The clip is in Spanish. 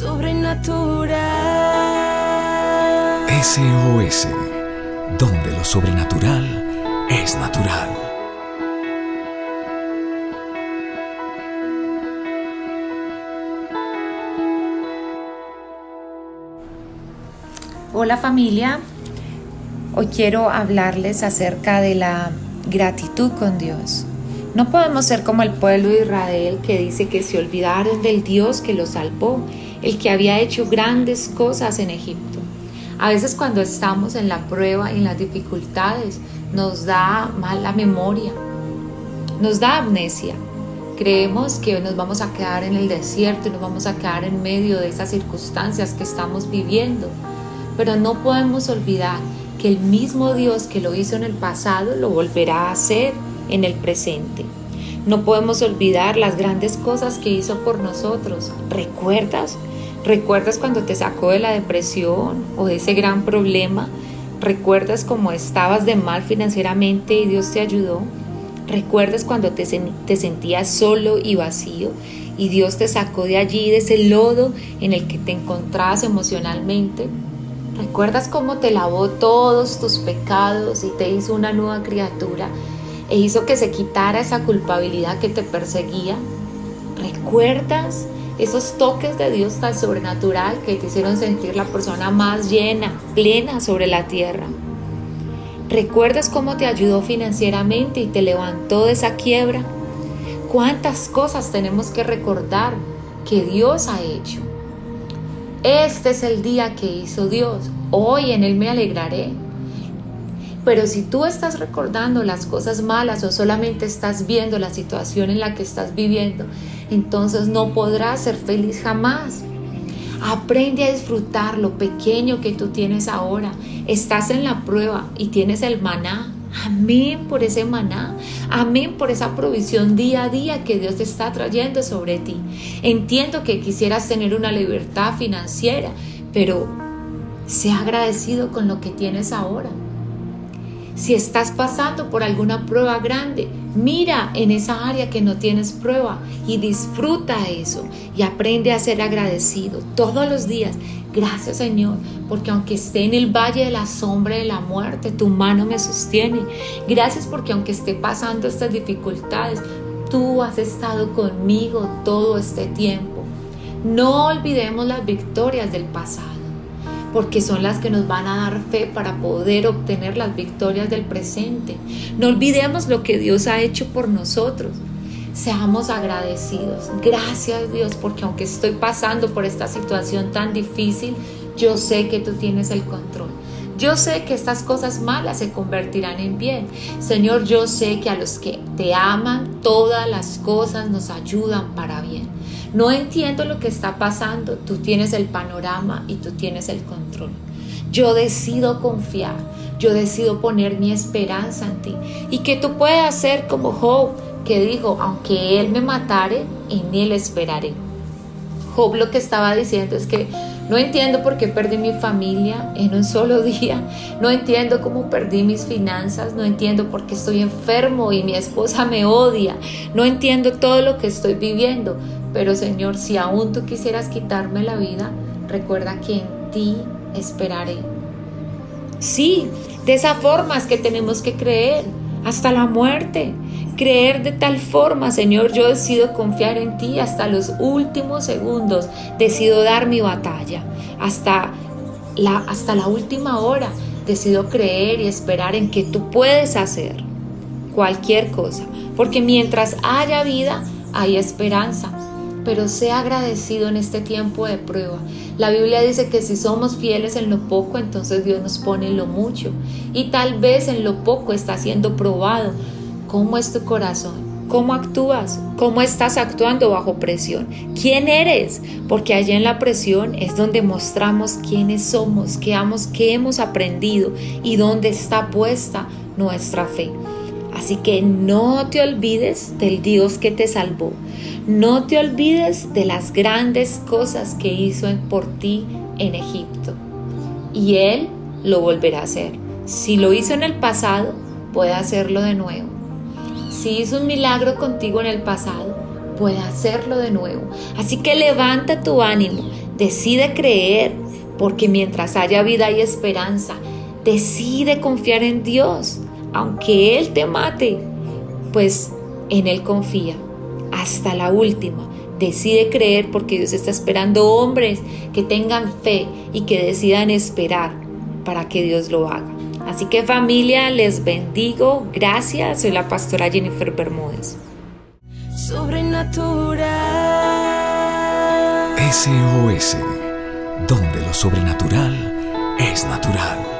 sobrenatural. SOS, donde lo sobrenatural es natural. Hola familia, hoy quiero hablarles acerca de la gratitud con Dios. No podemos ser como el pueblo de Israel que dice que se olvidaron del Dios que los salvó, el que había hecho grandes cosas en Egipto. A veces cuando estamos en la prueba y en las dificultades nos da mala memoria, nos da amnesia. Creemos que nos vamos a quedar en el desierto y nos vamos a quedar en medio de esas circunstancias que estamos viviendo. Pero no podemos olvidar que el mismo Dios que lo hizo en el pasado lo volverá a hacer en el presente. No podemos olvidar las grandes cosas que hizo por nosotros. ¿Recuerdas? ¿Recuerdas cuando te sacó de la depresión o de ese gran problema? ¿Recuerdas cómo estabas de mal financieramente y Dios te ayudó? ¿Recuerdas cuando te, te sentías solo y vacío y Dios te sacó de allí, de ese lodo en el que te encontrabas emocionalmente? ¿Recuerdas cómo te lavó todos tus pecados y te hizo una nueva criatura e hizo que se quitara esa culpabilidad que te perseguía? ¿Recuerdas esos toques de Dios tan sobrenatural que te hicieron sentir la persona más llena, plena sobre la tierra? ¿Recuerdas cómo te ayudó financieramente y te levantó de esa quiebra? ¿Cuántas cosas tenemos que recordar que Dios ha hecho? Este es el día que hizo Dios. Hoy en Él me alegraré. Pero si tú estás recordando las cosas malas o solamente estás viendo la situación en la que estás viviendo, entonces no podrás ser feliz jamás. Aprende a disfrutar lo pequeño que tú tienes ahora. Estás en la prueba y tienes el maná. Amén por ese maná. Amén por esa provisión día a día que Dios te está trayendo sobre ti. Entiendo que quisieras tener una libertad financiera, pero sea agradecido con lo que tienes ahora. Si estás pasando por alguna prueba grande, mira en esa área que no tienes prueba y disfruta eso y aprende a ser agradecido todos los días. Gracias Señor, porque aunque esté en el valle de la sombra de la muerte, tu mano me sostiene. Gracias porque aunque esté pasando estas dificultades, tú has estado conmigo todo este tiempo. No olvidemos las victorias del pasado porque son las que nos van a dar fe para poder obtener las victorias del presente. No olvidemos lo que Dios ha hecho por nosotros. Seamos agradecidos. Gracias Dios, porque aunque estoy pasando por esta situación tan difícil, yo sé que tú tienes el control. Yo sé que estas cosas malas se convertirán en bien. Señor, yo sé que a los que te aman, todas las cosas nos ayudan para bien. No entiendo lo que está pasando, tú tienes el panorama y tú tienes el control. Yo decido confiar, yo decido poner mi esperanza en ti y que tú puedas ser como Job, que dijo, aunque él me matare, en él esperaré. Job lo que estaba diciendo es que no entiendo por qué perdí mi familia en un solo día. No entiendo cómo perdí mis finanzas. No entiendo por qué estoy enfermo y mi esposa me odia. No entiendo todo lo que estoy viviendo. Pero Señor, si aún tú quisieras quitarme la vida, recuerda que en ti esperaré. Sí, de esa forma es que tenemos que creer hasta la muerte. Creer de tal forma, Señor, yo decido confiar en ti hasta los últimos segundos. Decido dar mi batalla hasta la, hasta la última hora. Decido creer y esperar en que tú puedes hacer cualquier cosa. Porque mientras haya vida, hay esperanza pero sea agradecido en este tiempo de prueba. La Biblia dice que si somos fieles en lo poco, entonces Dios nos pone en lo mucho. Y tal vez en lo poco está siendo probado. ¿Cómo es tu corazón? ¿Cómo actúas? ¿Cómo estás actuando bajo presión? ¿Quién eres? Porque allá en la presión es donde mostramos quiénes somos, qué hemos, aprendido y dónde está puesta nuestra fe. Así que no te olvides del Dios que te salvó. No te olvides de las grandes cosas que hizo por ti en Egipto. Y Él lo volverá a hacer. Si lo hizo en el pasado, puede hacerlo de nuevo. Si hizo un milagro contigo en el pasado, puede hacerlo de nuevo. Así que levanta tu ánimo, Decide creer, porque mientras haya vida y esperanza, decide confiar en Dios, aunque Él te mate, pues en Él confía hasta la última. Decide creer porque Dios está esperando hombres que tengan fe y que decidan esperar para que Dios lo haga. Así que familia, les bendigo. Gracias. Soy la pastora Jennifer Bermúdez. Sobrenatural. SOS, donde lo sobrenatural es natural.